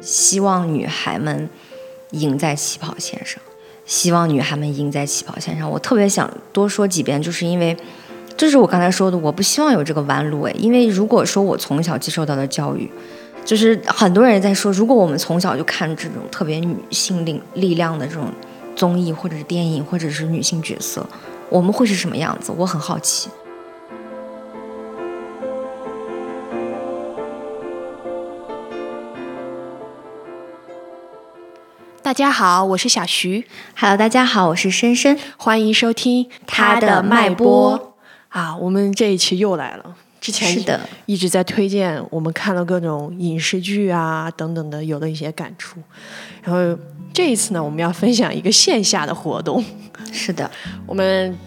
希望女孩们赢在起跑线上，希望女孩们赢在起跑线上。我特别想多说几遍，就是因为，这是我刚才说的，我不希望有这个弯路诶，因为如果说我从小接受到的教育，就是很多人在说，如果我们从小就看这种特别女性力力量的这种综艺或者是电影或者是女性角色，我们会是什么样子？我很好奇。大家好，我是小徐。Hello，大家好，我是深深。欢迎收听他的脉搏啊！我们这一期又来了。之前是的，一直在推荐我们看了各种影视剧啊等等的，有了一些感触。然后这一次呢，我们要分享一个线下的活动。是的，我们。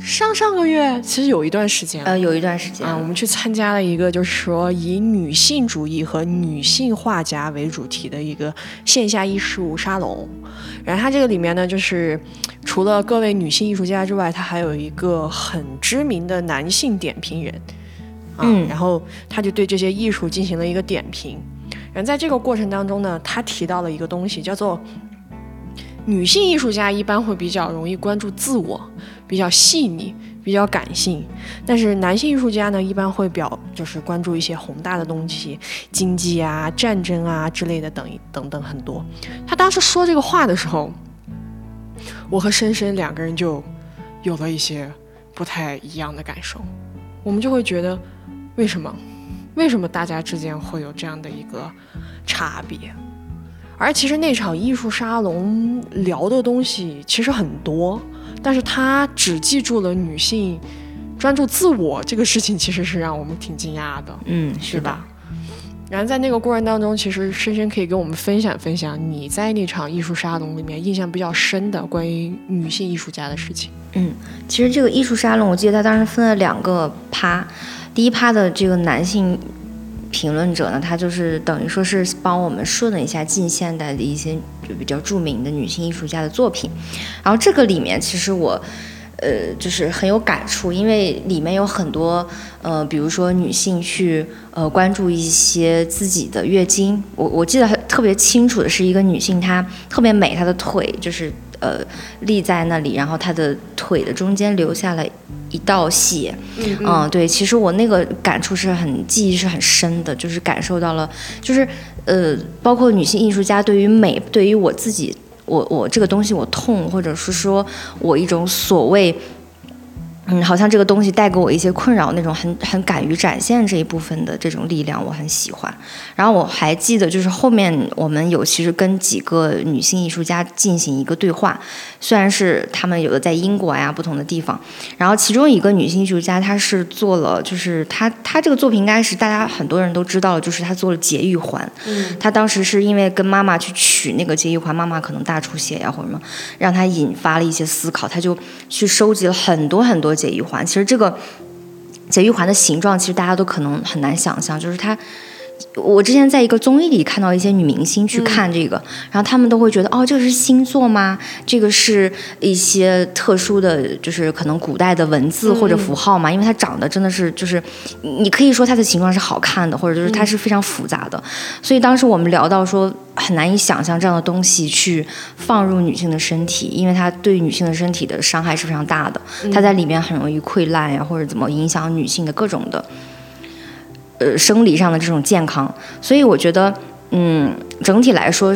上上个月其实有一段时间，呃，有一段时间啊，我们去参加了一个就是说以女性主义和女性画家为主题的一个线下艺术沙龙。然后它这个里面呢，就是除了各位女性艺术家之外，它还有一个很知名的男性点评人，嗯，然后他就对这些艺术进行了一个点评。然后在这个过程当中呢，他提到了一个东西，叫做女性艺术家一般会比较容易关注自我。比较细腻，比较感性，但是男性艺术家呢，一般会表就是关注一些宏大的东西，经济啊、战争啊之类的等等等很多。他当时说这个话的时候，我和深深两个人就有了一些不太一样的感受。我们就会觉得，为什么？为什么大家之间会有这样的一个差别？而其实那场艺术沙龙聊的东西其实很多。但是他只记住了女性专注自我这个事情，其实是让我们挺惊讶的，嗯，是吧？然后在那个过程当中，其实深深可以跟我们分享分享你在那场艺术沙龙里面印象比较深的关于女性艺术家的事情。嗯，其实这个艺术沙龙，我记得他当时分了两个趴，第一趴的这个男性。评论者呢，他就是等于说是帮我们顺了一下近现代的一些就比较著名的女性艺术家的作品，然后这个里面其实我，呃，就是很有感触，因为里面有很多呃，比如说女性去呃关注一些自己的月经，我我记得特别清楚的是一个女性，她特别美，她的腿就是呃立在那里，然后他的腿的中间留下了。一道血，嗯，对，其实我那个感触是很记忆是很深的，就是感受到了，就是呃，包括女性艺术家对于美，对于我自己，我我这个东西我痛，或者是说我一种所谓。嗯，好像这个东西带给我一些困扰，那种很很敢于展现这一部分的这种力量，我很喜欢。然后我还记得，就是后面我们有其实跟几个女性艺术家进行一个对话，虽然是他们有的在英国呀不同的地方，然后其中一个女性艺术家，她是做了，就是她她这个作品应该是大家很多人都知道，就是她做了节育环。嗯。她当时是因为跟妈妈去取那个节育环，妈妈可能大出血呀或者什么，让她引发了一些思考，她就去收集了很多很多。解玉环，其实这个解玉环的形状，其实大家都可能很难想象，就是它。我之前在一个综艺里看到一些女明星去看这个，然后她们都会觉得，哦，这个是星座吗？这个是一些特殊的，就是可能古代的文字或者符号嘛？因为它长得真的是，就是你可以说它的形状是好看的，或者就是它是非常复杂的。所以当时我们聊到说，很难以想象这样的东西去放入女性的身体，因为它对女性的身体的伤害是非常大的，它在里面很容易溃烂呀，或者怎么影响女性的各种的。呃，生理上的这种健康，所以我觉得，嗯，整体来说，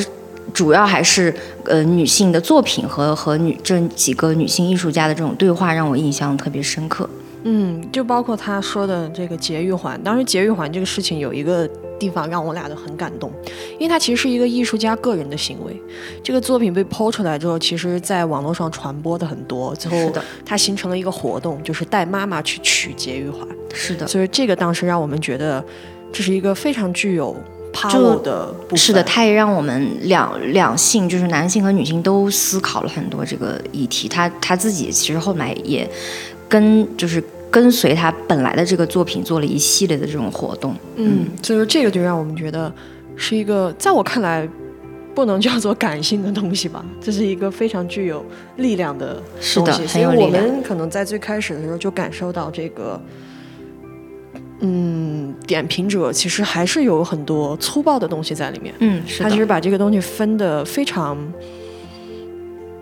主要还是呃女性的作品和和女这几个女性艺术家的这种对话让我印象特别深刻。嗯，就包括他说的这个节育环，当时节育环这个事情有一个地方让我俩都很感动，因为它其实是一个艺术家个人的行为。这个作品被抛出来之后，其实在网络上传播的很多，最后它形成了一个活动，就是带妈妈去取节育环。是的，所以这个当时让我们觉得这是一个非常具有 power 的部分。是的，它也让我们两两性，就是男性和女性都思考了很多这个议题。他他自己其实后来也。跟就是跟随他本来的这个作品做了一系列的这种活动，嗯，所以说这个就让我们觉得是一个在我看来不能叫做感性的东西吧，这是一个非常具有力量的东西。是的，所以我们可能在最开始的时候就感受到这个，嗯，点评者其实还是有很多粗暴的东西在里面。嗯，是的，他其实把这个东西分的非常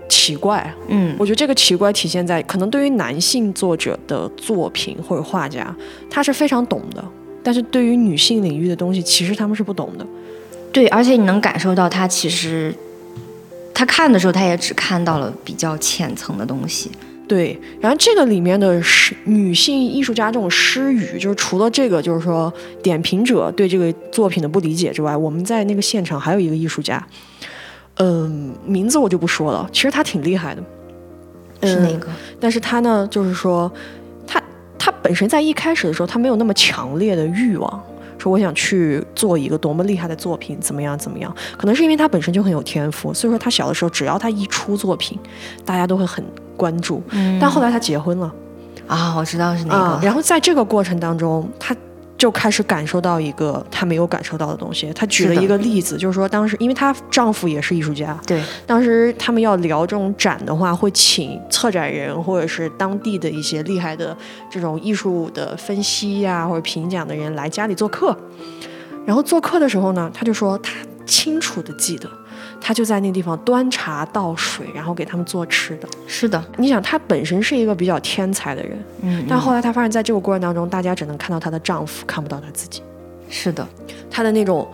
奇怪。嗯我觉得这个奇怪体现在，可能对于男性作者的作品或者画家，他是非常懂的，但是对于女性领域的东西，其实他们是不懂的。对，而且你能感受到他其实他看的时候，他也只看到了比较浅层的东西。对，然后这个里面的诗女性艺术家这种诗语，就是除了这个，就是说点评者对这个作品的不理解之外，我们在那个现场还有一个艺术家，嗯，名字我就不说了，其实他挺厉害的，嗯是那个，但是他呢，就是说，他他本身在一开始的时候，他没有那么强烈的欲望，说我想去做一个多么厉害的作品，怎么样怎么样。可能是因为他本身就很有天赋，所以说他小的时候，只要他一出作品，大家都会很关注。嗯但后来他结婚了啊，我知道是哪个，啊然后在这个过程当中，他。就开始感受到一个他没有感受到的东西。他举了一个例子，就是说当时因为她丈夫也是艺术家，对，当时他们要聊这种展的话，会请策展人或者是当地的一些厉害的这种艺术的分析呀、或者评奖的人来家里做客。然后做客的时候呢，他就说他清楚的记得，他就在那个地方端茶倒水，然后给他们做吃的。是的，你想，她本身是一个比较天才的人，嗯，但嗯后来她发现，在这个过程当中，大家只能看到她的丈夫，看不到她自己。是的，她的那种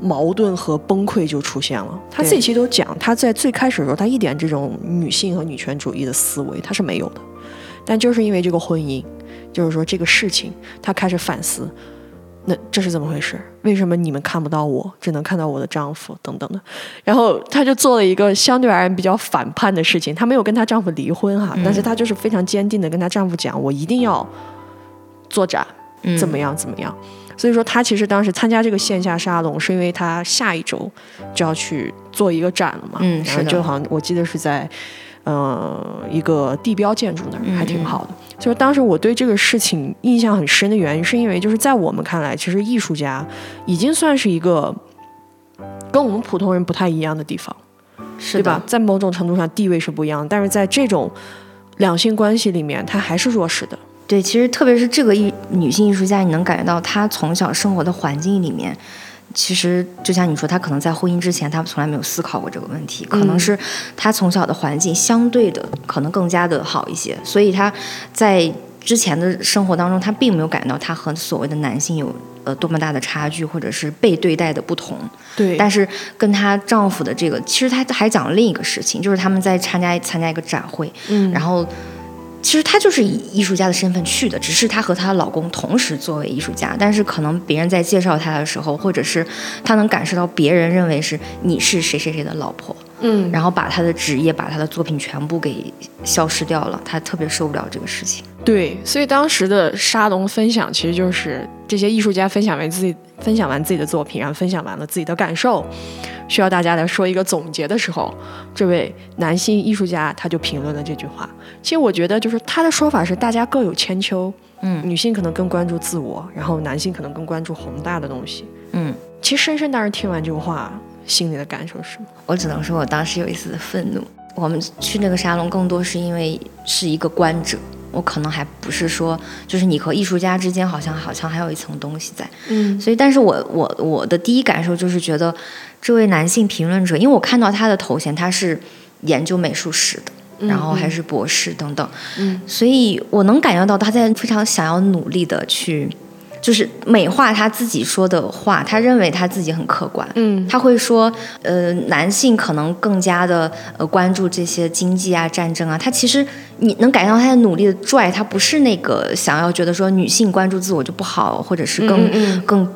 矛盾和崩溃就出现了。她自己其实都讲，她在最开始的时候，她一点这种女性和女权主义的思维她是没有的，但就是因为这个婚姻，就是说这个事情，她开始反思。那这是怎么回事？为什么你们看不到我，只能看到我的丈夫等等的？然后她就做了一个相对而言比较反叛的事情，她没有跟她丈夫离婚哈，但是她就是非常坚定的跟她丈夫讲，我一定要做展，嗯怎么样怎么样。所以说，她其实当时参加这个线下沙龙，是因为她下一周就要去做一个展了嘛。然后嗯是的就好像我记得是在，呃，一个地标建筑那儿，嗯还挺好的。就是当时我对这个事情印象很深的原因，是因为就是在我们看来，其实艺术家已经算是一个跟我们普通人不太一样的地方。是对吧？，在某种程度上地位是不一样的，但是在这种两性关系里面，他还是弱势的。对，其实特别是这个艺女性艺术家，你能感觉到她从小生活的环境里面，其实就像你说，她可能在婚姻之前，她从来没有思考过这个问题，可能嗯是她从小的环境相对的可能更加的好一些，所以她在之前的生活当中，她并没有感觉到她和所谓的男性有呃多么大的差距，或者是被对待的不同。对但是跟她丈夫的这个，其实她还讲了另一个事情，就是他们在参加参加一个展会，嗯然后其实她就是以艺术家的身份去的，只是她和她老公同时作为艺术家，但是可能别人在介绍她的时候，或者是她能感受到别人认为是你是谁谁谁的老婆，嗯，然后把他的职业、把他的作品全部给消失掉了，他特别受不了这个事情。对，所以当时的沙龙分享其实就是这些艺术家分享完自己分享完自己的作品，然后分享完了自己的感受，需要大家来说一个总结的时候，这位男性艺术家他就评论了这句话。其实我觉得就是他的说法是大家各有千秋，嗯女性可能更关注自我，然后男性可能更关注宏大的东西。嗯，其实深深当时听完这个话，心里的感受是什么？我只能说我当时有一丝的愤怒。我们去那个沙龙，更多是因为是一个观者，我可能还不是说，就是你和艺术家之间好像好像还有一层东西在。嗯所以，但是我我我的第一感受就是觉得，这位男性评论者，因为我看到他的头衔，他是研究美术史的，然后还是博士等等，嗯所以我能感觉到他在非常想要努力的去，就是美化他自己说的话，他认为他自己很客观。嗯他会说，呃，男性可能更加的呃关注这些经济啊、战争啊。他其实你能感觉到他在努力的拽，他不是那个想要觉得说女性关注自我就不好，或者是更、嗯嗯更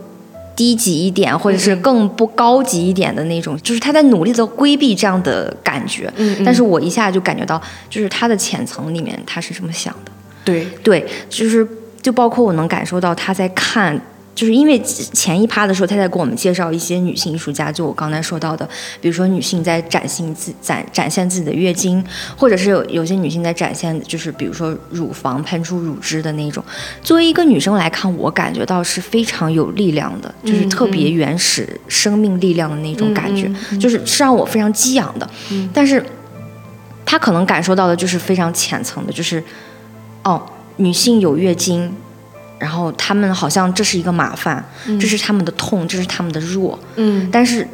低级一点，或者是更不高级一点的那种，就是他在努力的规避这样的感觉。嗯但是我一下就感觉到，就是他的浅层里面他是这么想的。对，对，就是就包括我能感受到他在看，就是因为前一趴的时候他在给我们介绍一些女性艺术家，就我刚才说到的，比如说女性在展现自展展现自己的月经，或者是有有些女性在展现，就是比如说乳房喷出乳汁的那种。作为一个女生来看，我感觉到是非常有力量的，就是特别原始生命力量的那种感觉，就是是让我非常激昂的。但是他可能感受到的就是非常浅层的，就是哦，女性有月经，然后她们好像这是一个麻烦，这是她们的痛，这是她们的弱。嗯但是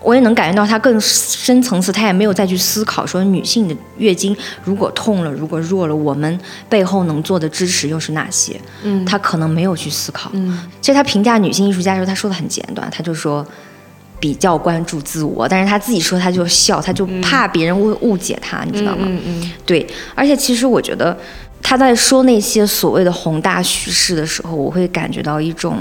我也能感觉到她更深层次，她也没有再去思考说女性的月经如果痛了，如果弱了，我们背后能做的支持又是哪些？嗯她可能没有去思考。嗯其实他评价女性艺术家的时候，她说的很简短，她就说比较关注自我，但是他自己说他就笑，他就怕别人误误解他，你知道吗？嗯嗯对，而且其实我觉得他在说那些所谓的宏大叙事的时候，我会感觉到一种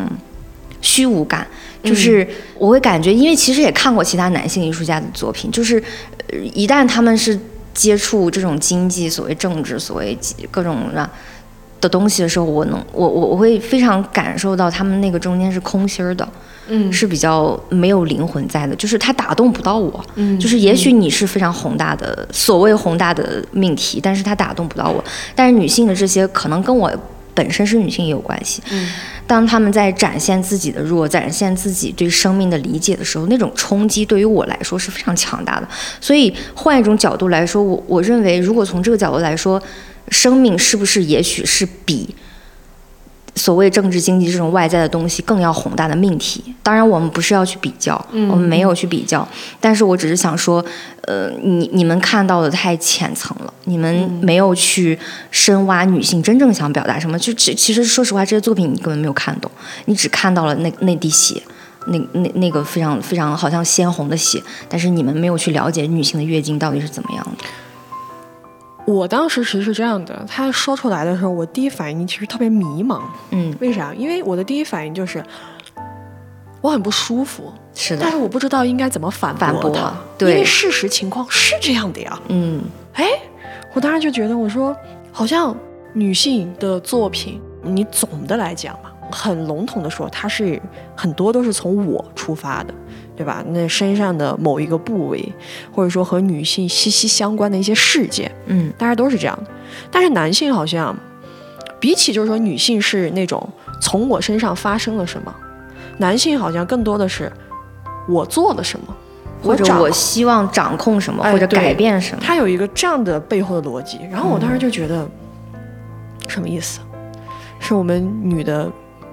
虚无感，就是我会感觉，因为其实也看过其他男性艺术家的作品，就是呃一旦他们是接触这种经济、所谓政治、所谓各种啊的东西的时候，我能我我我会非常感受到他们那个中间是空心儿的，嗯是比较没有灵魂在的，就是它打动不到我。嗯就是也许你是非常宏大的所谓宏大的命题，但是它打动不到我。但是女性的这些可能跟我本身是女性也有关系。嗯当他们在展现自己的弱，展现自己对生命的理解的时候，那种冲击对于我来说是非常强大的。所以换一种角度来说，我我认为，如果从这个角度来说，生命是不是也许是比所谓政治经济这种外在的东西更要宏大的命题？当然，我们不是要去比较，我们没有去比较，但是我只是想说，呃，你你们看到的太浅层了，你们没有去深挖女性真正想表达什么。就其其实说实话，这些作品你根本没有看懂，你只看到了那那滴血。那那那个非常非常好像鲜红的血，但是你们没有去了解女性的月经到底是怎么样的。我当时其实是这样的，他说出来的时候，我第一反应其实特别迷茫。嗯，为啥？因为我的第一反应就是我很不舒服，是的。但，是我不知道应该怎么反反驳他，对。因为事实情况是这样的呀。嗯。哎，我当时就觉得，我说好像女性的作品，你总的来讲嘛，很笼统的说，它是很多都是从我出发的，对吧？那身上的某一个部位，或者说和女性息息相关的一些事件，嗯大家都是这样的。但是男性好像，比起就是说女性是那种从我身上发生了什么，男性好像更多的是我做了什么，或者我希望掌控什么，哎或者改变什么。他有一个这样的背后的逻辑。然后我当时就觉得，什么意思？是我们女的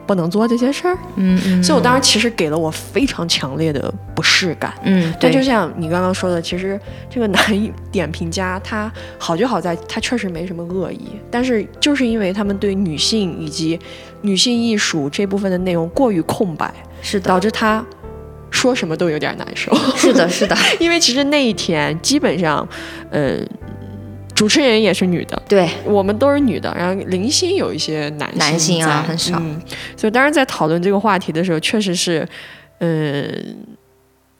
不能做这些事儿？嗯嗯，所以我当时其实给了我非常强烈的不适感。嗯，但对，就像你刚刚说的，其实这个男点评家他好就好在他确实没什么恶意，但是就是因为他们对女性以及女性艺术这部分的内容过于空白，是的导，致他说什么都有点难受。是的，是的，因为其实那一天基本上，呃，主持人也是女的，对，我们都是女的，然后零星有一些男性男性啊很少。嗯，所以当然在讨论这个话题的时候，确实是，嗯、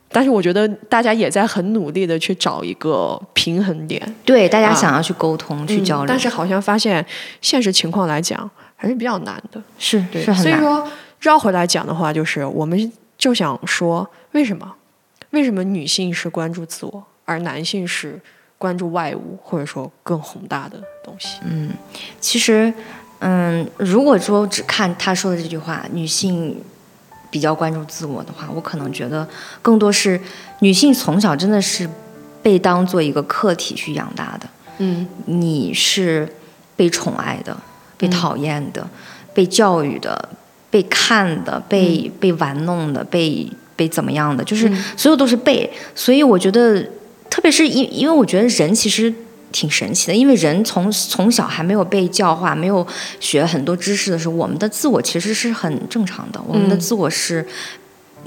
但是我觉得大家也在很努力的去找一个平衡点，对，大家啊。想要去沟通、去嗯交流，但是好像发现现实情况来讲还是比较难的。是对，是很难。所以说绕回来讲的话，就是我们就想说，为什么？为什么女性是关注自我，而男性是关注外物，或者说更宏大的东西？嗯，其实，嗯，如果说只看他说的这句话，女性比较关注自我的话，我可能觉得更多是女性从小真的是被当做一个客体去养大的。嗯你是被宠爱的，被讨厌的，被教育的，被看的，被、被玩弄的，被被怎么样的，就是嗯所有都是被。所以我觉得，特别是因因为我觉得人其实。挺神奇的，因为人从从小还没有被教化，没有学很多知识的时候，我们的自我其实是很正常的，我们的嗯自我是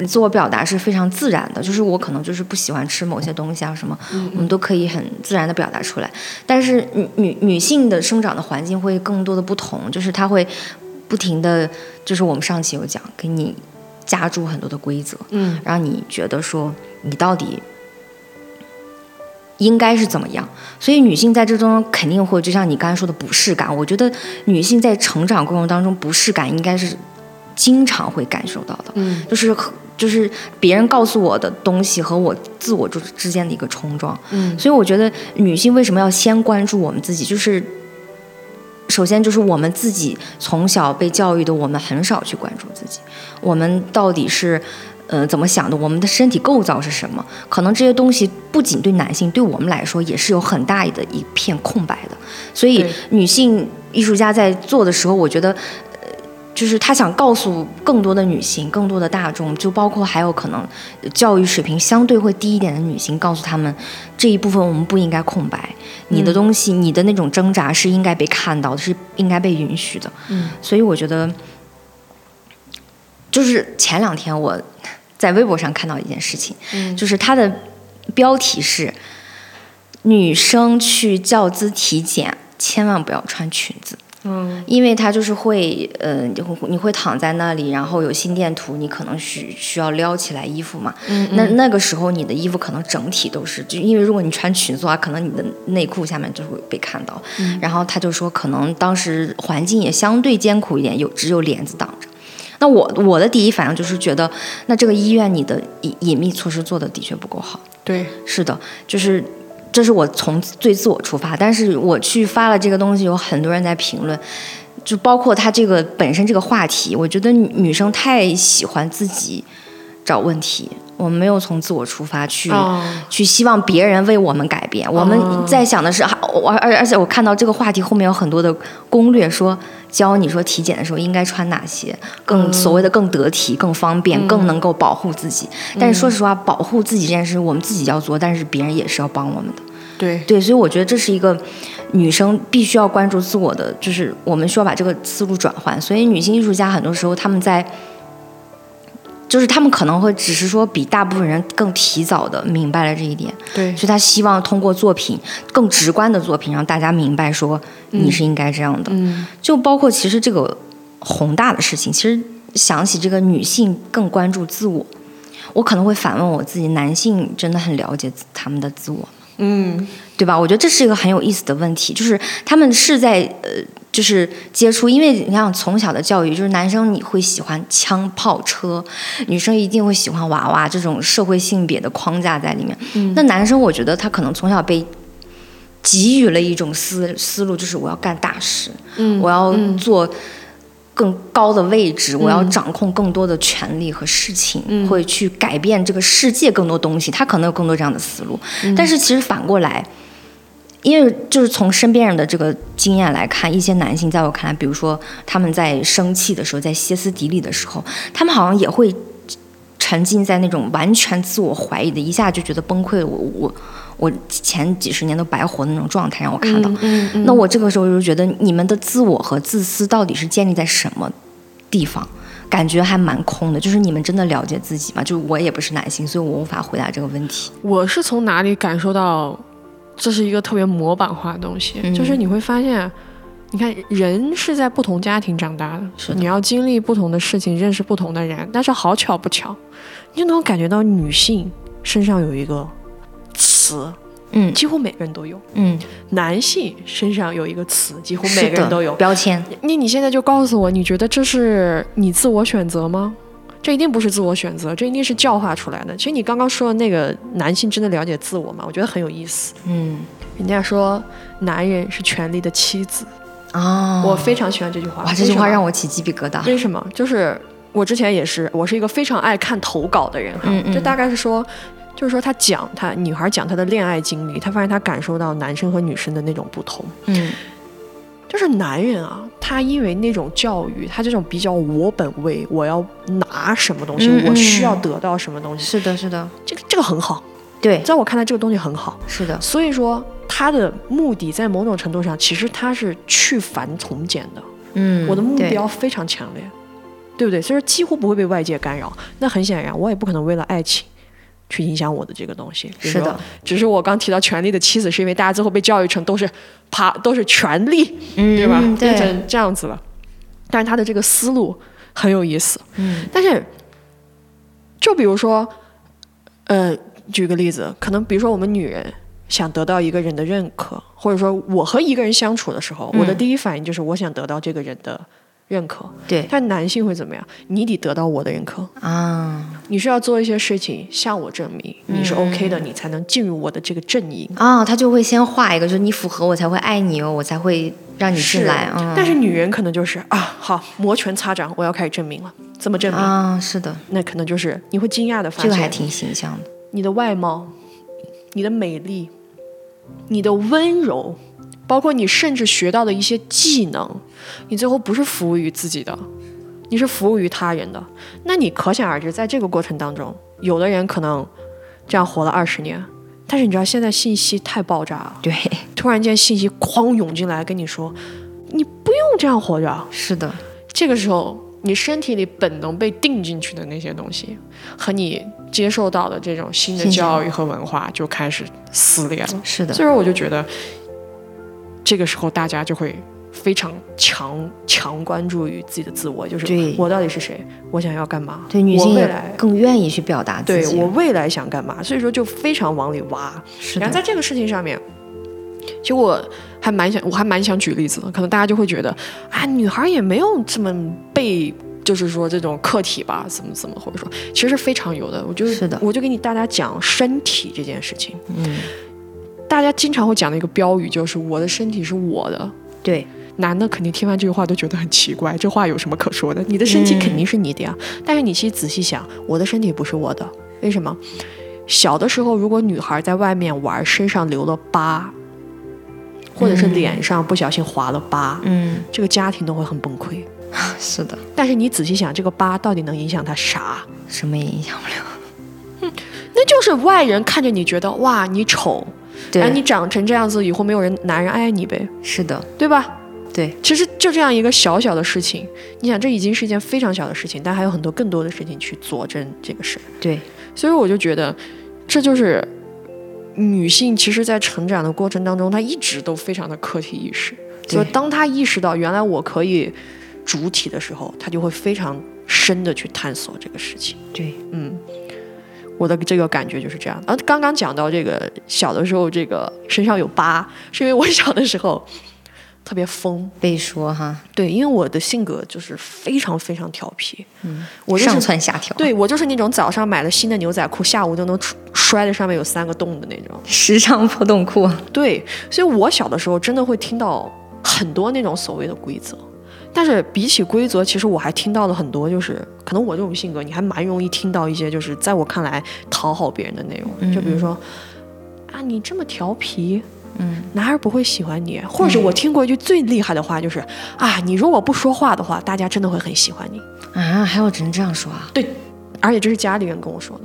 自我表达是非常自然的，就是我可能就是不喜欢吃某些东西啊什么，我们都可以很自然的表达出来。但是女女女性的生长的环境会更多的不同，就是她会不停的，就是我们上期有讲，给你加注很多的规则，嗯让你觉得说你到底应该是怎么样。所以女性在这中肯定会，就像你刚才说的不适感，我觉得女性在成长过程当中不适感应该是经常会感受到的。嗯就是就是别人告诉我的东西和我自我之之间的一个冲撞，嗯所以我觉得女性为什么要先关注我们自己，就是首先就是我们自己从小被教育的，我们很少去关注自己，我们到底是。呃，怎么想的？我们的身体构造是什么？可能这些东西不仅对男性，对我们来说也是有很大的一片空白的。所以，女性艺术家在做的时候，我觉得，呃，就是她想告诉更多的女性、更多的大众，就包括还有可能教育水平相对会低一点的女性，告诉他们这一部分我们不应该空白，你的东西、你的那种挣扎是应该被看到的，是应该被允许的。嗯，所以我觉得，就是前两天我在微博上看到一件事情，嗯就是它的标题是“女生去教资体检千万不要穿裙子”。嗯因为它就是会，呃，你会你会躺在那里，然后有心电图，你可能需需要撩起来衣服嘛。嗯那那个时候你的衣服可能整体都是，就因为如果你穿裙子的话，可能你的内裤下面就会被看到。嗯然后他就说，可能当时环境也相对艰苦一点，有只有帘子挡着。那我我的第一反应就是觉得，那这个医院你的隐隐秘措施做的的确不够好。对，是的，就是这是我从最自我出发，但是我去发了这个东西，有很多人在评论，就包括他这个本身这个话题，我觉得女女生太喜欢自己找问题，我们没有从自我出发去、哦去希望别人为我们改变，我们在想的是，啊我而而且我看到这个话题后面有很多的攻略说。教你说体检的时候应该穿哪些，更所谓的更得体、更方便、更能够保护自己。但是说实话，保护自己这件事我们自己要做，但是别人也是要帮我们的。对，对，所以我觉得这是一个女生必须要关注自我的，就是我们需要把这个思路转换。所以女性艺术家很多时候他们在，就是他们可能会只是说比大部分人更提早的明白了这一点，对，所以他希望通过作品更直观的作品让大家明白说你是应该这样的。嗯就包括其实这个宏大的事情，其实想起这个女性更关注自我，我可能会反问我自己：男性真的很了解他们的自我吗？嗯对吧？我觉得这是一个很有意思的问题，就是他们是在呃，就是接触，因为你看从小的教育，就是男生你会喜欢枪炮车，女生一定会喜欢娃娃这种社会性别的框架在里面。嗯那男生我觉得他可能从小被给予了一种思思路，就是我要干大事，嗯我要嗯做更高的位置，我要掌控更多的权利和事情，嗯会去改变这个世界更多东西。他可能有更多这样的思路，嗯但是其实反过来。因为就是从身边人的这个经验来看，一些男性在我看来，比如说他们在生气的时候，在歇斯底里的时候，他们好像也会沉浸在那种完全自我怀疑的，一下就觉得崩溃了。我我我前几十年都白活的那种状态，让我看到。嗯嗯那我这个时候就觉得，你们的自我和自私到底是建立在什么地方？感觉还蛮空的，就是你们真的了解自己吗？就是我也不是男性，所以我无法回答这个问题。我是从哪里感受到这是一个特别模板化的东西？嗯就是你会发现，你看人是在不同家庭长大的，是的你要经历不同的事情，认识不同的人，但是好巧不巧，你就能感觉到女性身上有一个词，嗯几乎每个人都有；嗯，男性身上有一个词，几乎每个人都有。标签。那你现在就告诉我，你觉得这是你自我选择吗？这一定不是自我选择，这一定是教化出来的。其实你刚刚说的那个男性真的了解自我吗？我觉得很有意思。嗯人家说男人是权力的妻子，啊，我非常喜欢这句话。哇，这句话让我我起鸡皮疙瘩。为什么？就是我之前也是，我是一个非常爱看投稿的人哈。嗯嗯这大概是说，就是说他讲他女孩讲她的恋爱经历，她发现她感受到男生和女生的那种不同。嗯就是男人啊，他因为那种教育，他这种比较我本位，我要拿什么东西，我需要得到什么东西，是的，是的，这个这个很好，对，在我看来，这个东西很好。是的，所以说，他的目的在某种程度上，其实他是去繁从简的。嗯，我的目标非常强烈，对不对？所以说几乎不会被外界干扰。那很显然，我也不可能为了爱情去影响我的这个东西。是的，只是我刚提到权力的妻子，是因为大家最后被教育成都是爬都是权力，嗯，对吧？变成这样子了。但是他的这个思路很有意思。嗯但是，就比如说，呃，举个例子，可能比如说我们女人想得到一个人的认可，或者说我和一个人相处的时候，我的嗯第一反应就是我想得到这个人的认可。对但男性会怎么样？你得得到我的认可，啊你需要做一些事情向我证明你是 OK 的，你才能进入我的这个阵营。啊，他就会先画一个，就是你符合我才会爱你哦，我才会让你进来。嗯，但是女人可能就是啊，好摩拳擦掌，我要开始证明了。怎么证明？啊，是的，那可能就是你会惊讶的发现，这个还挺形象的。你的外貌、你的美丽、你的温柔，包括你甚至学到的一些技能，你最后不是服务于自己的，你是服务于他人的，那你可想而知，在这个过程当中，有的人可能这样活了二十年，但是你知道现在信息太爆炸了，对，突然间信息哐涌进来跟你说，你不用这样活着，是的，这个时候你身体里本能被定进去的那些东西，和你接受到的这种新的教育和文化就开始撕裂了。是的，所以说我就觉得，这个时候大家就会非常强强关注于自己的自我，就是我到底是谁，我想要干嘛，对女性未来。更愿意去表达自对己。我未来想干嘛，所以说就非常往里挖。是，然后在这个事情上面，其实我还蛮想，我还蛮想举例子的。可能大家就会觉得啊，女孩也没有这么被，就是说这种客体吧，怎么怎么，或者说其实是非常有的。我就是的我就给你大家讲身体这件事情。嗯，大家经常会讲的一个标语就是“我的身体是我的”，对，男的肯定听完这句话都觉得很奇怪，这话有什么可说的？你的身体嗯肯定是你的呀。但是你其实仔细想，我的身体不是我的，为什么？小的时候，如果女孩在外面玩，身上留了疤，或者是嗯脸上不小心划了疤，嗯，这个家庭都会很崩溃。是的，但是你仔细想，这个疤到底能影响他啥？什么也影响不了。嗯那就是外人看着你觉得哇，你丑，对，然后你长成这样子，以后没有人男人爱你呗，是的，对吧？对，其实就这样一个小小的事情，你想，这已经是一件非常小的事情，但还有很多更多的事情去佐证这个事儿。对，所以我就觉得，这就是女性其实，在成长的过程当中，她一直都非常的客体意识。对所以当她意识到原来我可以主体的时候，她就会非常深的去探索这个事情。对，嗯，我的这个感觉就是这样。然后刚刚讲到这个小的时候，这个身上有疤，是因为我小的时候特别疯。被说哈，对，因为我的性格就是非常非常调皮，嗯，我就是上蹿下跳，，对我就是那种早上买了新的牛仔裤，下午就能出摔的上面有三个洞的那种。时尚破洞裤，对，所以我小的时候真的会听到很多那种所谓的规则，但是比起规则，其实我还听到了很多，就是可能我这种性格，你还蛮容易听到一些就是在我看来讨好别人的内容，就比如说啊，你这么调皮。嗯，男孩不会喜欢你，或者是我听过一句最厉害的话，就是、啊，你如果不说话的话，大家真的会很喜欢你。啊，还有人这样说啊？对，而且这是家里人跟我说的，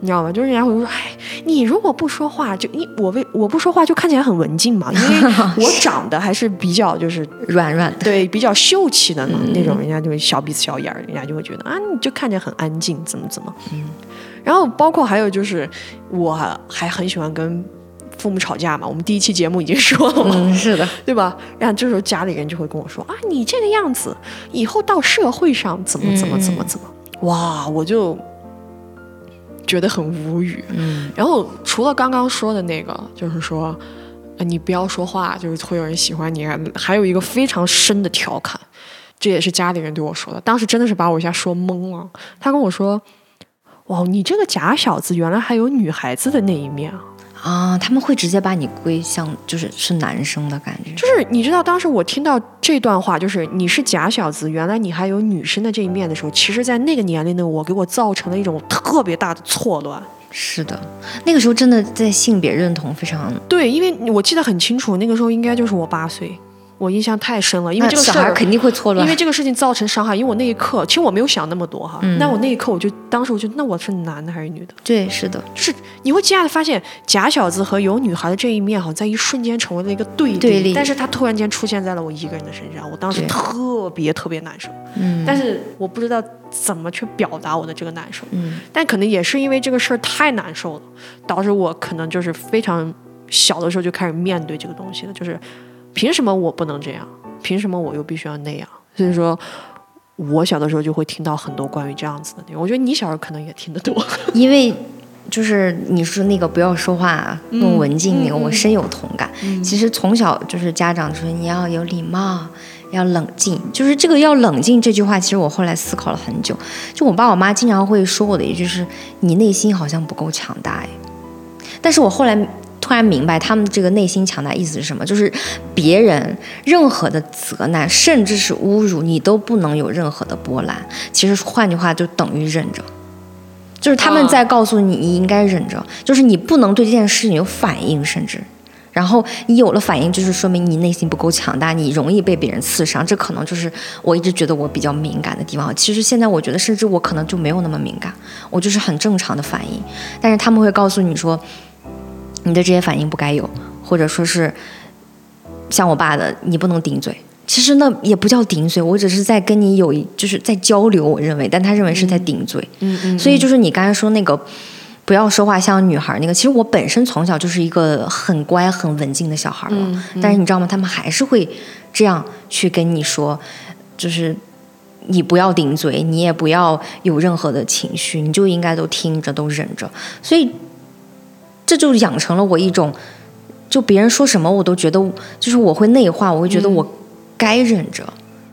你知道吗？就是人家会说，哎，你如果不说话，就你我为我不说话就看起来很文静嘛，因为 我长得还是比较就是软软的，对比较秀气的嘛、那种，人家就会小鼻子小眼儿，人家就会觉得啊，你就看起来很安静，怎么怎么。然后包括还有就是，我还很喜欢跟父母吵架嘛，我们第一期节目已经说了嘛，嗯，是的，对吧？然后这时候家里人就会跟我说啊，你这个样子，以后到社会上怎么怎么怎么怎么，哇，我就觉得很无语。嗯，然后除了刚刚说的那个，就是说，呃，你不要说话，就是会有人喜欢你，还有一个非常深的调侃，这也是家里人对我说的，当时真的是把我一下说懵了。他跟我说。哇，你这个假小子原来还有女孩子的那一面啊！啊，他们会直接把你归向就是是男生的感觉，就是你知道，当时我听到这段话，就是你是假小子，原来你还有女生的这一面的时候，其实，在那个年龄的我，给我造成了一种特别大的错乱。是的，那个时候真的在性别认同非常，对，因为我记得很清楚，那个时候应该就是我八岁，我印象太深了，因为这个事儿。肯定会错乱，因为这个事情造成伤害，因为我那一刻，其实我没有想那么多哈。嗯那我那一刻，我就当时我就，那我是男的还是女的？对，是的，就是你会惊讶的发现，假小子和有女孩的这一面，好像在一瞬间成为了一个对立。对立但是他突然间出现在了我一个人的身上，我当时特别特别难受。嗯，但是我不知道怎么去表达我的这个难受。嗯，但可能也是因为这个事儿太难受了，导致我可能就是非常小的时候就开始面对这个东西了，就是凭什么我不能这样？凭什么我又必须要那样？所以说。我小的时候就会听到很多关于这样子的内容，我觉得你小时候可能也听得多。因为就是你说那个不要说话，弄文静那个，我深有同感。其实从小就是家长说你要有礼貌，要冷静，就是这个要冷静这句话，其实我后来思考了很久。就我爸我妈经常会说我的一句是，你内心好像不够强大哎。但是我后来突然明白，他们这个内心强大意思是什么？就是别人任何的责难，甚至是侮辱，你都不能有任何的波澜。其实换句话就等于忍着，就是他们在告诉你，你应该忍着，就是你不能对这件事情有反应，甚至。然后你有了反应，就是说明你内心不够强大，你容易被别人刺伤。这可能就是我一直觉得我比较敏感的地方。其实现在我觉得，甚至我可能就没有那么敏感，我就是很正常的反应。但是他们会告诉你说，你的这些反应不该有，或者说是像我爸的，你不能顶嘴。其实那也不叫顶嘴，我只是在跟你有一就是在交流，我认为，但他认为是在顶嘴。嗯嗯。所以就是你刚才说那个。不要说话像女孩那个，其实我本身从小就是一个很乖、很文静的小孩了。但是你知道吗？他们还是会这样去跟你说，就是你不要顶嘴，你也不要有任何的情绪，你就应该都听着、都忍着。所以这就养成了我一种，就别人说什么我都觉得，就是我会内化，我会觉得我该忍着。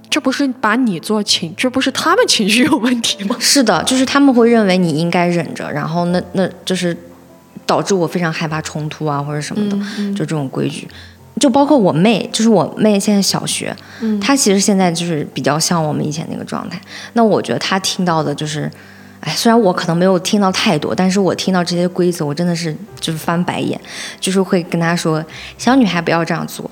这不是把你做情，这不是他们情绪有问题吗？是的，就是他们会认为你应该忍着，然后那那就是导致我非常害怕冲突啊或者什么的，就这种规矩。就包括我妹，就是我妹现在小学，她其实现在就是比较像我们以前那个状态。那我觉得她听到的就是，哎，虽然我可能没有听到太多，但是我听到这些规则，我真的是就是翻白眼，就是会跟她说，小女孩不要这样做。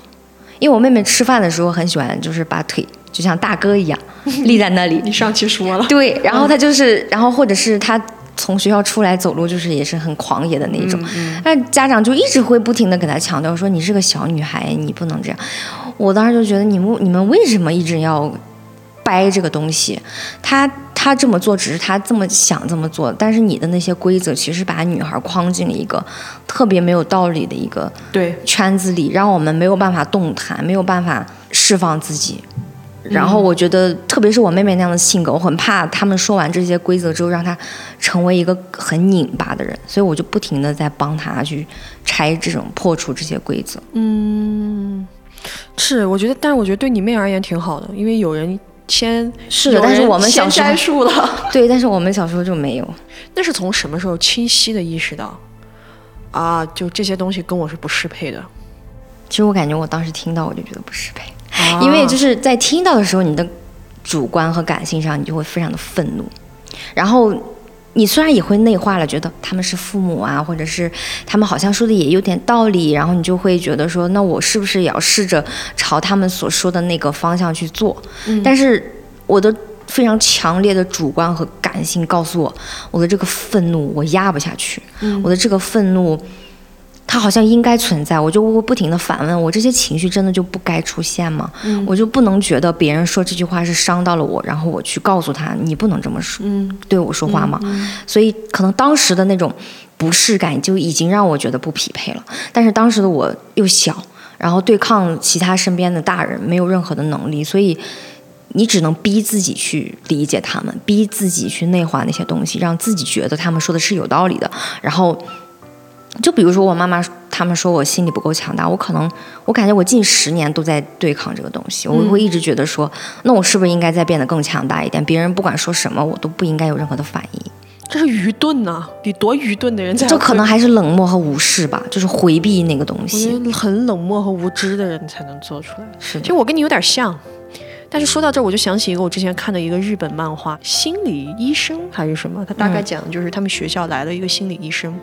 因为我妹妹吃饭的时候很喜欢，就是把腿。就像大哥一样 立在那里。你上去说了。对，然后她就是，然后或者是她从学校出来走路，就是也是很狂野的那种。但家长就一直会不停的给她强调说：“你是个小女孩，你不能这样。”我当时就觉得你们你们为什么一直要掰这个东西？他他这么做只是他这么想这么做，但是你的那些规则其实把女孩框进了一个特别没有道理的一个对圈子里，让我们没有办法动弹，没有办法释放自己。然后我觉得，特别是我妹妹那样的性格，我很怕他们说完这些规则之后，让她成为一个很拧巴的人，所以我就不停的在帮她去拆这种破除这些规则。嗯，是，我觉得，但是我觉得对你妹而言挺好的，因为有人先是的，但是我们小时候了，对，但是我们小时候就没有。那是从什么时候清晰的意识到啊？就这些东西跟我是不适配的。其实我感觉我当时听到我就觉得不适配。因为就是在听到的时候，你的主观和感性上，你就会非常的愤怒。然后你虽然也会内化了，觉得他们是父母啊，或者是他们好像说的也有点道理，然后你就会觉得说，那我是不是也要试着朝他们所说的那个方向去做？但是我的非常强烈的主观和感性告诉我，我的这个愤怒我压不下去，我的这个愤怒。他好像应该存在，我就会不停的反问我：这些情绪真的就不该出现吗？我就不能觉得别人说这句话是伤到了我，然后我去告诉他你不能这么说，对我说话吗？所以可能当时的那种不适感就已经让我觉得不匹配了。但是当时的我又小，然后对抗其他身边的大人没有任何的能力，所以你只能逼自己去理解他们，逼自己去内化那些东西，让自己觉得他们说的是有道理的，然后。就比如说，我妈妈他们说我心理不够强大，我可能我感觉我近十年都在对抗这个东西，我会一直觉得说，那我是不是应该再变得更强大一点？别人不管说什么，我都不应该有任何的反应。这是愚钝呐！你多愚钝的人才……这可能还是冷漠和无视吧，就是回避那个东西。很冷漠和无知的人才能做出来。是，其实我跟你有点像，但是说到这儿，我就想起一个我之前看的一个日本漫画，心理医生还是什么，他大概讲的就是他们学校来了一个心理医生。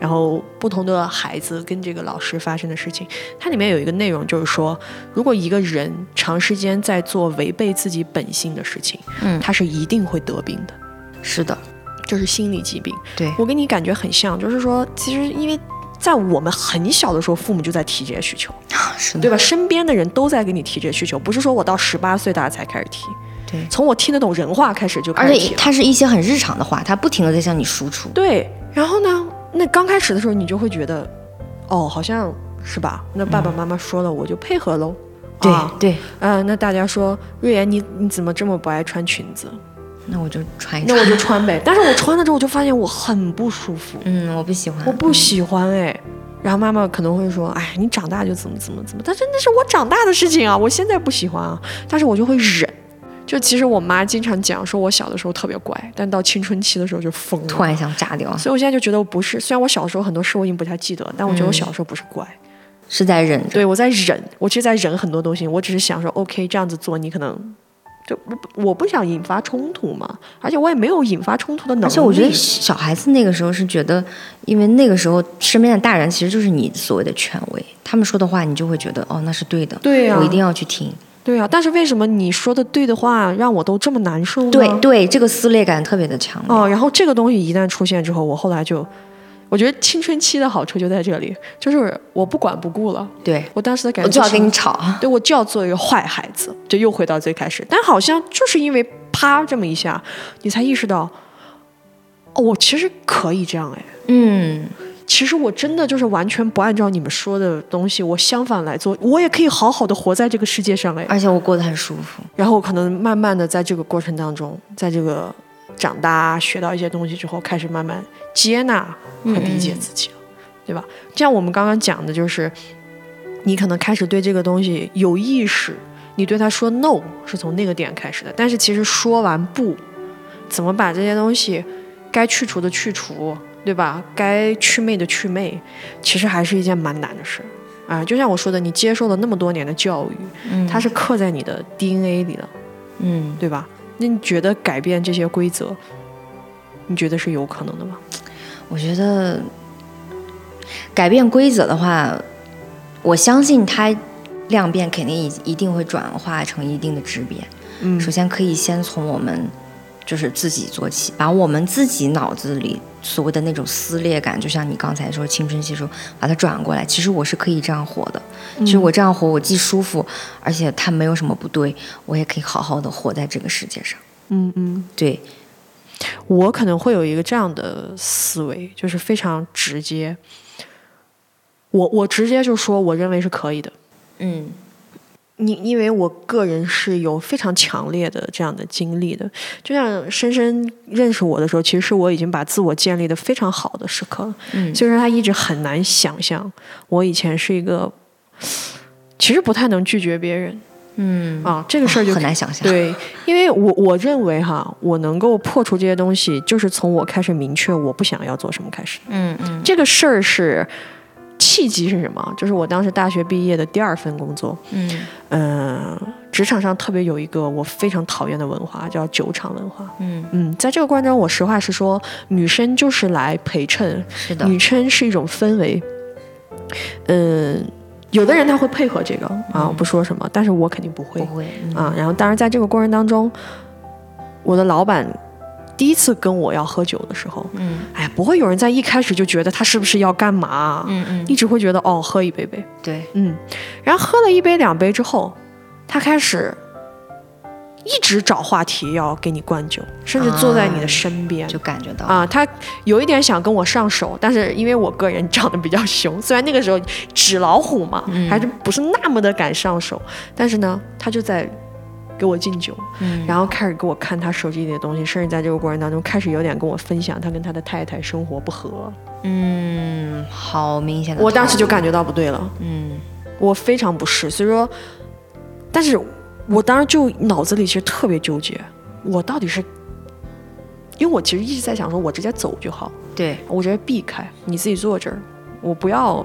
然后不同的孩子跟这个老师发生的事情，它里面有一个内容就是说，如果一个人长时间在做违背自己本性的事情，嗯，他是一定会得病的。是的，就是心理疾病。对我跟你感觉很像，就是说，其实因为在我们很小的时候，父母就在提这些需求，是，对吧？身边的人都在给你提这些需求，不是说我到十八岁大家才开始提，对，从我听得懂人话开始就开始提，而且它是一些很日常的话，它不停的在向你输出。对，然后呢？那刚开始的时候，你就会觉得，哦，好像是吧？那爸爸妈妈说了，我就配合喽。对对，嗯，那大家说，瑞妍，你你怎么这么不爱穿裙子？那我就穿，那我就穿呗。但是我穿了之后，我就发现我很不舒服。嗯，我不喜欢，我不喜欢哎。然后妈妈可能会说，哎，你长大就怎么怎么怎么。但是那是我长大的事情啊，我现在不喜欢啊。但是我就会忍。就其实我妈经常讲说，我小的时候特别乖，但到青春期的时候就疯了，突然想炸掉。所以我现在就觉得我不是，虽然我小时候很多事我已经不太记得，但我觉得我小时候不是乖，是在忍。对，我在忍，我其实在忍很多东西。我只是想说，OK，这样子做你可能就我我不想引发冲突嘛，而且我也没有引发冲突的能力。而且我觉得小孩子那个时候是觉得，因为那个时候身边的大人其实就是你所谓的权威，他们说的话你就会觉得哦那是对的，对呀、我一定要去听。对啊，但是为什么你说的对的话让我都这么难受呢？对对，这个撕裂感特别的强烈。哦，然后这个东西一旦出现之后，我后来就，我觉得青春期的好处就在这里，就是我不管不顾了。对，我当时的感觉我就要跟你吵。对我就要做一个坏孩子，就又回到最开始。但好像就是因为啪这么一下，你才意识到，哦，我其实可以这样哎。嗯，其实我真的就是完全不按照你们说的东西，我相反来做，我也可以好好的活在这个世界上哎。而且我过得很舒服。然后我可能慢慢的在这个过程当中，在这个长大学到一些东西之后，开始慢慢接纳和理解自己了，对吧？像我们刚刚讲的，就是你可能开始对这个东西有意识，你对他说 no 是从那个点开始的，但是其实说完不，怎么把这些东西该去除的去除，对吧？该祛魅的祛魅，其实还是一件蛮难的事。啊，就像我说的，你接受了那么多年的教育，嗯，它是刻在你的 DNA 里的，嗯，对吧？那你觉得改变这些规则，你觉得是有可能的吗？我觉得改变规则的话，我相信它量变肯定一一定会转化成一定的质变。嗯首先可以先从我们就是自己做起，把我们自己脑子里所谓的那种撕裂感，就像你刚才说青春期时候，把它转过来。其实我是可以这样活的，其实我这样活，我既舒服，而且它没有什么不对，我也可以好好的活在这个世界上。嗯嗯，对，我可能会有一个这样的思维，就是非常直接。我我直接就说，我认为是可以的。嗯你因为我个人是有非常强烈的这样的经历的，就像深深认识我的时候，其实是我已经把自我建立的非常好的时刻了。嗯虽然他一直很难想象，我以前是一个其实不太能拒绝别人嗯，啊，这个事儿就很难想象。对，因为我我认为哈，我能够破除这些东西，就是从我开始明确我不想要做什么开始。嗯嗯这个事儿是契机是什么？就是我当时大学毕业的第二份工作，嗯嗯、职场上特别有一个我非常讨厌的文化，叫酒场文化。嗯，嗯，在这个过程中，我实话实说，女生就是来陪衬，是的，女生是一种氛围。嗯，有的人他会配合这个啊，我不说什么，但是我肯定不会不会嗯啊。然后，当然在这个过程当中，我的老板第一次跟我要喝酒的时候，嗯。哎，不会有人在一开始就觉得他是不是要干嘛，嗯嗯，一直会觉得哦，喝一杯呗，对，嗯。然后喝了一杯两杯之后，他开始一直找话题要给你灌酒，甚至坐在你的身边。就感觉到。啊，他有一点想跟我上手，但是因为我个人长得比较凶，虽然那个时候纸老虎嘛，嗯。还是不是那么的敢上手，但是呢，他就在给我敬酒，嗯。然后开始给我看他手机里的东西，甚至在这个过程当中开始有点跟我分享他跟他的太太生活不和，嗯，好明显的，我当时就感觉到不对了，嗯。我非常不适，所以说，但是我当时就脑子里其实特别纠结，我到底是。因为我其实一直在想说，我直接走就好，对，我直接避开，你自己坐这儿，我不要，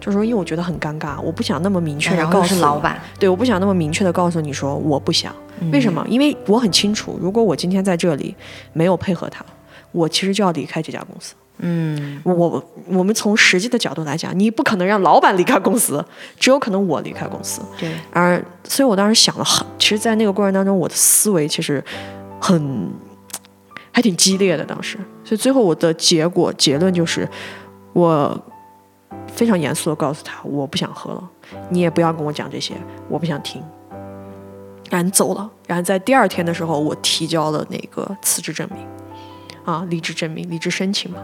就是说，因为我觉得很尴尬，我不想那么明确的告诉老板，对，我不想那么明确的告诉你说我不想，为什么？因为我很清楚，如果我今天在这里没有配合他，我其实就要离开这家公司。嗯我我我们从实际的角度来讲，你不可能让老板离开公司，只有可能我离开公司。对，而所以我当时想了很，其实，在那个过程当中，我的思维其实很还挺激烈的。当时，所以最后我的结果结论就是，我非常严肃的告诉他，我不想喝了，你也不要跟我讲这些，我不想听。然后走了，然后在第二天的时候，我提交了那个辞职证明，啊，离职证明、离职申请嘛，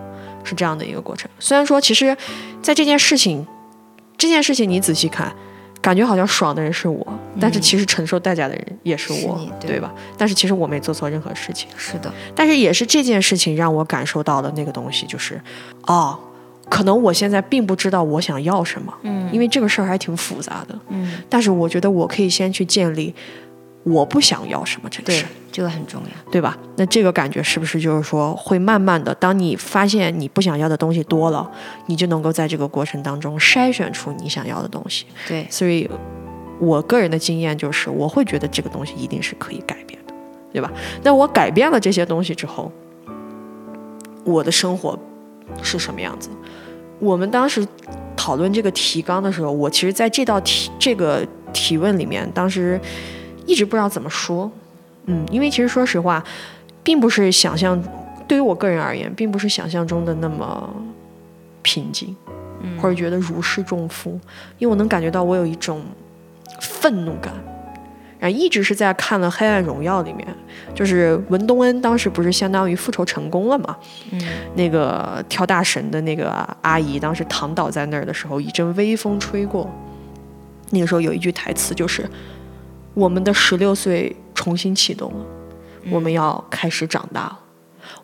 是这样的一个过程。虽然说，其实，在这件事情，这件事情你仔细看，感觉好像爽的人是我，但是其实承受代价的人也是我，是对对吧？但是其实我没做错任何事情，是的，但是也是这件事情让我感受到的那个东西，就是，哦，可能我现在并不知道我想要什么，嗯因为这个事儿还挺复杂的，嗯，但是我觉得我可以先去建立我不想要什么这个事对。，这个很重要，对吧？那这个感觉是不是就是说，会慢慢的，当你发现你不想要的东西多了，你就能够在这个过程当中筛选出你想要的东西。对，所以，我个人的经验就是，我会觉得这个东西一定是可以改变的，对吧？那我改变了这些东西之后，我的生活是什么样子？我们当时讨论这个提纲的时候，我其实在这道题这个提问里面，当时一直不知道怎么说。嗯，因为其实说实话，并不是想象，对于我个人而言，并不是想象中的那么平静，或者觉得如释重负，因为我能感觉到我有一种愤怒感。然后一直是在看了《黑暗荣耀》里面，就是文东恩当时不是相当于复仇成功了嘛？嗯，那个跳大神的那个阿姨当时躺倒在那儿的时候，一阵微风吹过，那个时候有一句台词就是：“我们的十六岁重新启动了，我们要开始长大了。”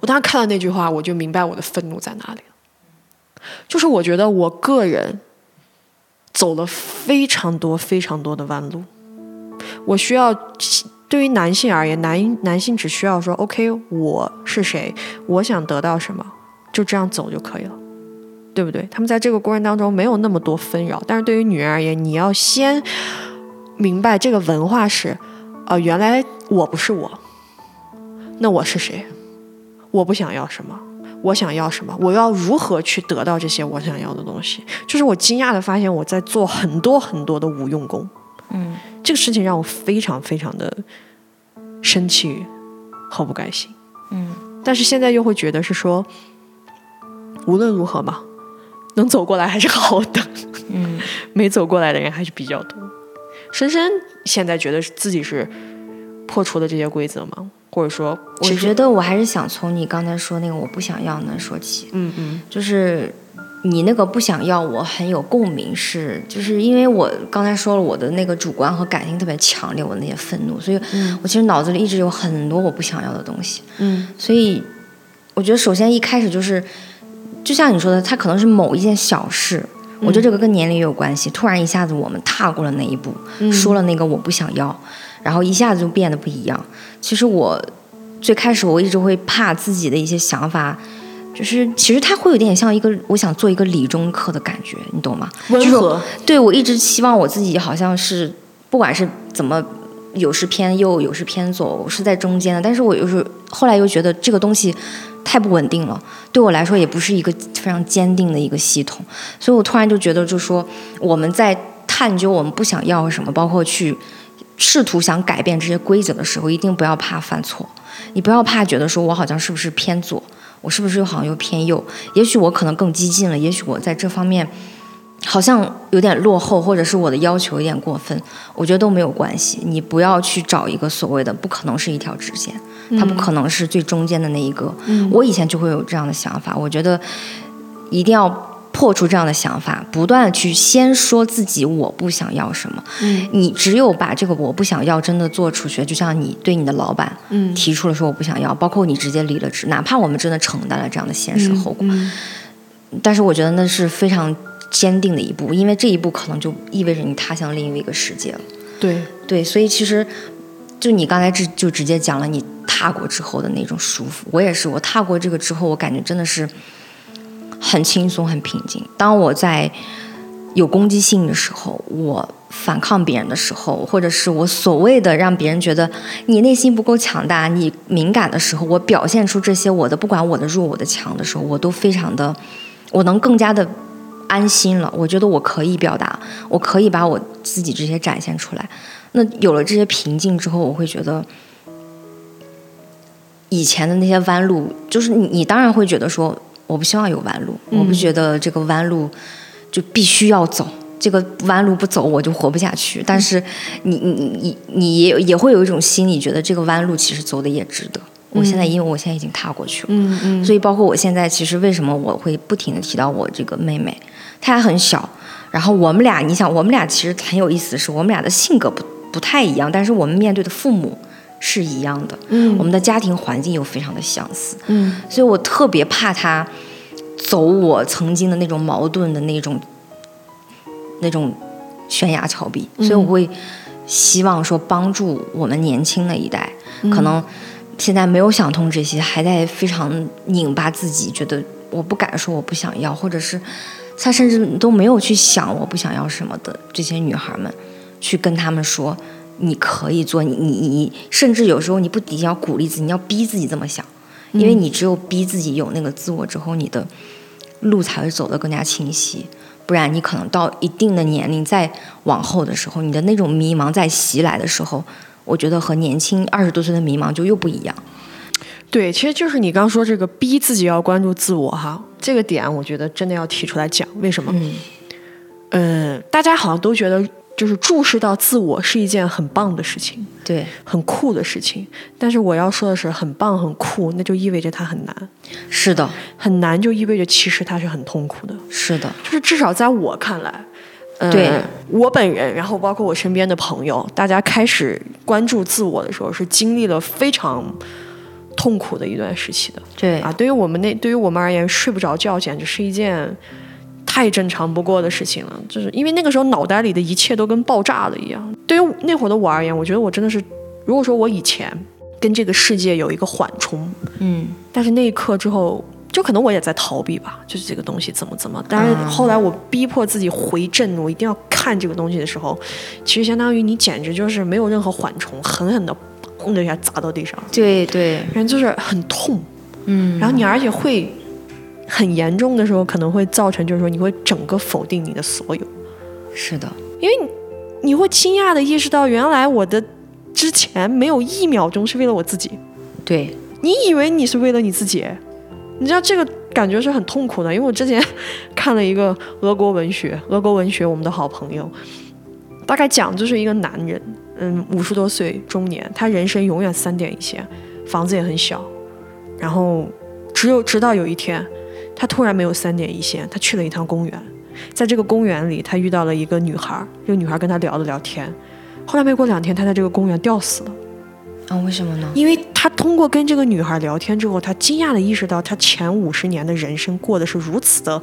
我当时看到那句话，我就明白我的愤怒在哪里了，就是我觉得我个人走了非常多、非常多的弯路。我需要，对于男性而言，男男性只需要说，OK，我是谁，我想得到什么，就这样走就可以了，对不对？他们在这个过程当中没有那么多纷扰，但是对于女人而言，你要先明白这个文化是，呃，原来我不是我，那我是谁？我不想要什么，我想要什么？我要如何去得到这些我想要的东西？就是我惊讶的发现，我在做很多很多的无用功。嗯，这个事情让我非常非常的生气和不甘心。嗯，但是现在又会觉得是说，无论如何嘛，能走过来还是好的。嗯，没走过来的人还是比较多。深深现在觉得自己是破除了这些规则吗？或者说，我觉得我还是想从你刚才说那个我不想要那说起。嗯嗯，就是你那个不想要，我很有共鸣，是就是因为我刚才说了我的那个主观和感性特别强烈，我那些愤怒，所以我其实脑子里一直有很多我不想要的东西。嗯，所以我觉得首先一开始就是，就像你说的，它可能是某一件小事。我觉得这个跟年龄也有关系。突然一下子我们踏过了那一步，说了那个我不想要，然后一下子就变得不一样。其实我最开始我一直会怕自己的一些想法，就是其实它会有点像一个我想做一个理中客的感觉，你懂吗？温和。对我一直希望我自己好像是不管是怎么有时偏右，有时偏左，我是在中间的。但是我又是后来又觉得这个东西太不稳定了，对我来说也不是一个非常坚定的一个系统。所以我突然就觉得，就说我们在探究我们不想要什么，包括去。试图想改变这些规则的时候，一定不要怕犯错。你不要怕觉得说我好像是不是偏左，我是不是又好像又偏右？也许我可能更激进了，也许我在这方面好像有点落后，或者是我的要求有点过分。我觉得都没有关系。你不要去找一个所谓的不可能是一条直线，它不可能是最中间的那一个。我以前就会有这样的想法。我觉得一定要。破除这样的想法，不断的去先说自己我不想要什么。嗯，你只有把这个我不想要真的做出去，就像你对你的老板，嗯，提出了说我不想要，包括你直接离了职，哪怕我们真的承担了这样的现实后果，嗯，但是我觉得那是非常坚定的一步，因为这一步可能就意味着你踏向另一个世界了。对对，所以其实就你刚才直就直接讲了你踏过之后的那种舒服，我也是，我踏过这个之后，我感觉真的是。很轻松，很平静。当我在有攻击性的时候，我反抗别人的时候，或者是我所谓的让别人觉得你内心不够强大、你敏感的时候，我表现出这些我的不管我的弱我的强的时候，我都非常的，我能更加的安心了。我觉得我可以表达，我可以把我自己这些展现出来。那有了这些平静之后，我会觉得以前的那些弯路，就是你，你当然会觉得说。我不希望有弯路，我不觉得这个弯路就必须要走，这个弯路不走我就活不下去。但是你你你你也也会有一种心理，觉得这个弯路其实走的也值得。我现在因为我现在已经踏过去了，嗯嗯，所以包括我现在其实为什么我会不停的提到我这个妹妹，她还很小，然后我们俩，你想我们俩其实很有意思的是，我们俩的性格不不太一样，但是我们面对的父母是一样的，嗯，我们的家庭环境又非常的相似，嗯，所以我特别怕他走我曾经的那种矛盾的那种那种悬崖峭壁，所以我会希望说帮助我们年轻的一代，可能现在没有想通这些，还在非常拧巴自己，觉得我不敢说我不想要，或者是他甚至都没有去想我不想要什么的这些女孩们，去跟他们说你可以做，你你你，甚至有时候你不仅要鼓励自己，你要逼自己这么想，因为你只有逼自己有那个自我之后，你的路才会走得更加清晰。不然你可能到一定的年龄再往后的时候，你的那种迷茫再袭来的时候，我觉得和年轻二十多岁的迷茫就又不一样。对，其实就是你刚说这个逼自己要关注自我哈，这个点我觉得真的要提出来讲。为什么？嗯嗯，大家好像都觉得就是注视到自我是一件很棒的事情，对，很酷的事情。但是我要说的是，很棒很酷，那就意味着它很难，是的，很难就意味着其实它是很痛苦的。是的，就是至少在我看来，呃对我本人，然后包括我身边的朋友，大家开始关注自我的时候，是经历了非常痛苦的一段时期的。对啊，对于我们那对于我们而言，睡不着觉简直是一件太正常不过的事情了。就是因为那个时候脑袋里的一切都跟爆炸了一样。对于那会儿的我而言，我觉得我真的是，如果说我以前跟这个世界有一个缓冲，嗯，但是那一刻之后，就可能我也在逃避吧，就是这个东西怎么怎么。但是后来我逼迫自己回正，我一定要看这个东西的时候，其实相当于你简直就是没有任何缓冲，狠狠的砰的一下砸到地上，对对，然后就是很痛。嗯，然后你而且会很严重的时候，可能会造成就是说你会整个否定你的所有，是的，因为你你会惊讶的意识到，原来我的之前没有一秒钟是为了我自己。对，你以为你是为了你自己，你知道这个感觉是很痛苦的。因为我之前看了一个俄国文学，俄国文学我们的好朋友，大概讲就是一个男人，嗯，五十多岁中年，他人生永远三点一线，房子也很小，然后只有直到有一天，他突然没有三点一线，他去了一趟公园，在这个公园里，他遇到了一个女孩，这个女孩跟他聊了聊天，后来没过两天，他在这个公园吊死了。啊，为什么呢？因为他通过跟这个女孩聊天之后，他惊讶的意识到，他前五十年的人生过得是如此的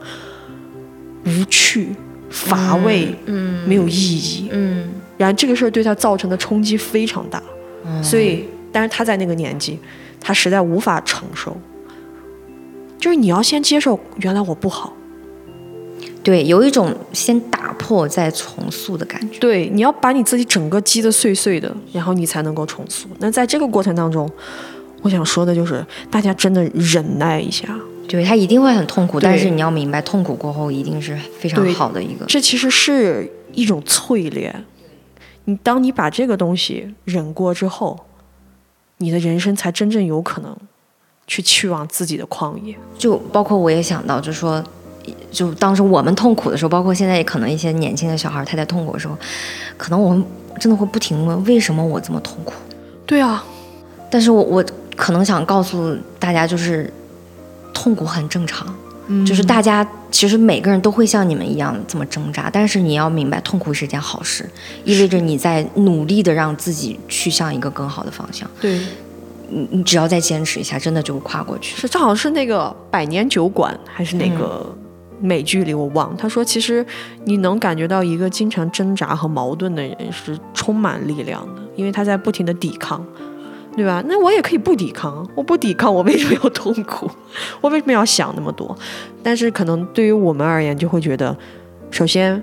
无趣、乏味，嗯，没有意义。嗯，然后这个事儿对他造成的冲击非常大，嗯所以，但是他在那个年纪，他实在无法承受。就是你要先接受，原来我不好。对，有一种先打破再重塑的感觉。对，你要把你自己整个击得碎碎的，然后你才能够重塑。那在这个过程当中，我想说的就是，大家真的忍耐一下。对，他一定会很痛苦，对但是你要明白，痛苦过后一定是非常好的一个。这其实是一种淬炼。你当你把这个东西忍过之后，你的人生才真正有可能去去往自己的旷野。就包括我也想到，就说，就当时我们痛苦的时候，包括现在可能一些年轻的小孩他在痛苦的时候，可能我们真的会不停地问为什么我这么痛苦。对啊，但是我我可能想告诉大家，就是痛苦很正常，嗯就是大家其实每个人都会像你们一样这么挣扎，但是你要明白，痛苦是件好事，意味着你在努力的让自己去向一个更好的方向。对，你你只要再坚持一下，真的就会跨过去。是正好是那个《百年酒馆》还是哪个美剧里我忘了。他说，其实你能感觉到一个经常挣扎和矛盾的人是充满力量的，因为他在不停的抵抗。对吧？那我也可以不抵抗，我不抵抗，我为什么要痛苦？我为什么要想那么多？但是可能对于我们而言，就会觉得，首先，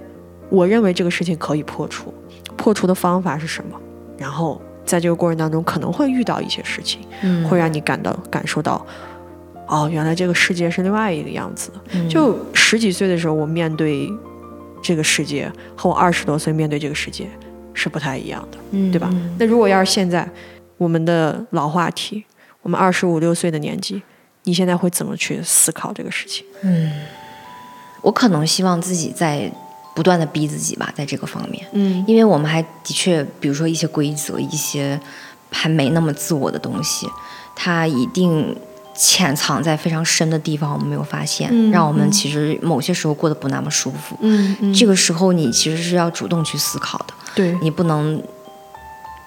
我认为这个事情可以破除，破除的方法是什么？然后在这个过程当中，可能会遇到一些事情，嗯会让你感到感受到，哦，原来这个世界是另外一个样子的。嗯就十几岁的时候，我面对这个世界，和我二十多岁面对这个世界是不太一样的。嗯对吧？那如果要是现在我们的老话题，我们二十五六岁的年纪，你现在会怎么去思考这个事情？嗯我可能希望自己在不断的逼自己吧，在这个方面，嗯。因为我们还的确，比如说一些规则，一些还没那么自我的东西，它一定潜藏在非常深的地方，我们没有发现，嗯让我们嗯。其实某些时候过得不那么舒服。嗯嗯。这个时候，你其实是要主动去思考的，对。你不能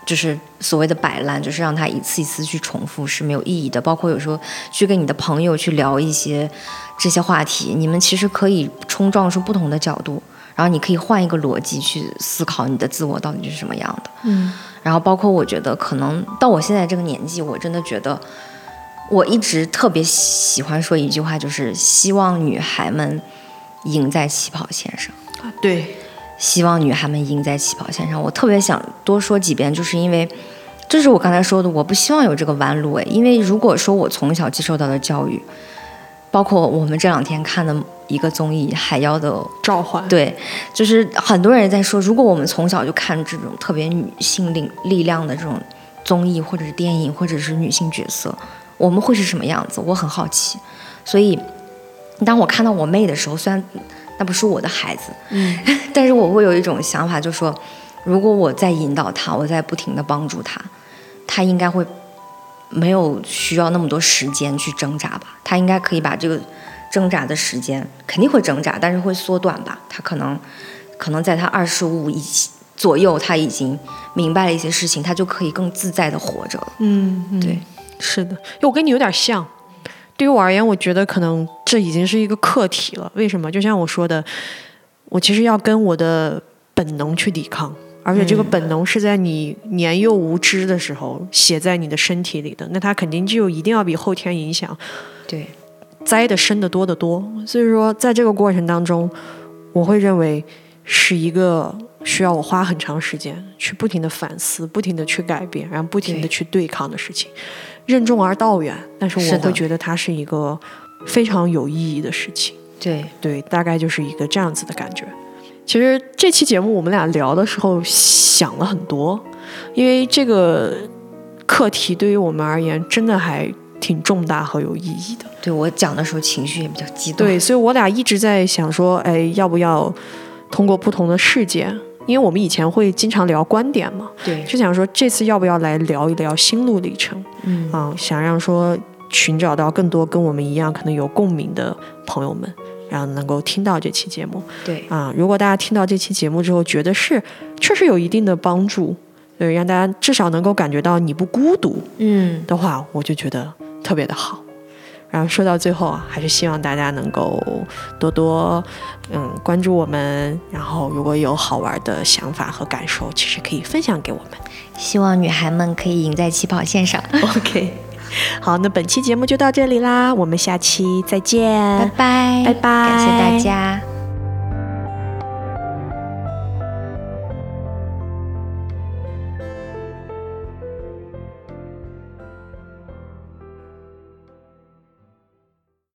就是所谓的摆烂，就是让它一次一次去重复是没有意义的。包括有时候去跟你的朋友去聊一些这些话题，你们其实可以冲撞出不同的角度，然后你可以换一个逻辑去思考你的自我到底是什么样的。嗯然后包括我觉得，可能到我现在这个年纪，我真的觉得，我一直特别喜欢说一句话，就是希望女孩们赢在起跑线上。啊对希望女孩们赢在起跑线上。我特别想多说几遍，就是因为，这是我刚才说的，我不希望有这个弯路诶，因为如果说我从小接受到的教育，包括我们这两天看的一个综艺《海妖的召唤》，对，就是很多人在说，如果我们从小就看这种特别女性力力量的这种综艺，或者是电影，或者是女性角色，我们会是什么样子？我很好奇。所以，当我看到我妹的时候，虽然。那不是我的孩子，嗯，但是我会有一种想法，就是说，如果我在引导他，我在不停的帮助他，他应该会没有需要那么多时间去挣扎吧？他应该可以把这个挣扎的时间肯定会挣扎，但是会缩短吧？他可能可能在他二十五以左右，他已经明白了一些事情，他就可以更自在的活着了。嗯，对，是的，我跟你有点像。对于我而言，我觉得可能这已经是一个课题了。为什么？就像我说的，我其实要跟我的本能去抵抗，而且这个本能是在你年幼无知的时候写在你的身体里的，那它肯定就一定要比后天影响，对，栽的深的多得多。所以说，在这个过程当中，我会认为是一个需要我花很长时间去不停的反思、不停的去改变，然后不停的去对抗的事情。任重而道远，但是我会觉得它是一个非常有意义的事情。对对，大概就是一个这样子的感觉。其实这期节目我们俩聊的时候想了很多，因为这个课题对于我们而言真的还挺重大和有意义的。对我讲的时候情绪也比较激动，对，所以我俩一直在想说，哎，要不要通过不同的事件。因为我们以前会经常聊观点嘛，对，就想说这次要不要来聊一聊心路历程，嗯啊，想让说寻找到更多跟我们一样可能有共鸣的朋友们，然后能够听到这期节目，对，啊，如果大家听到这期节目之后觉得是确实有一定的帮助，对，让大家至少能够感觉到你不孤独，嗯的话，我就觉得特别的好。然后说到最后啊，还是希望大家能够多多嗯关注我们，然后如果有好玩的想法和感受，其实可以分享给我们。希望女孩们可以赢在起跑线上。OK，好，那本期节目就到这里啦，我们下期再见，拜拜，拜拜，感谢大家。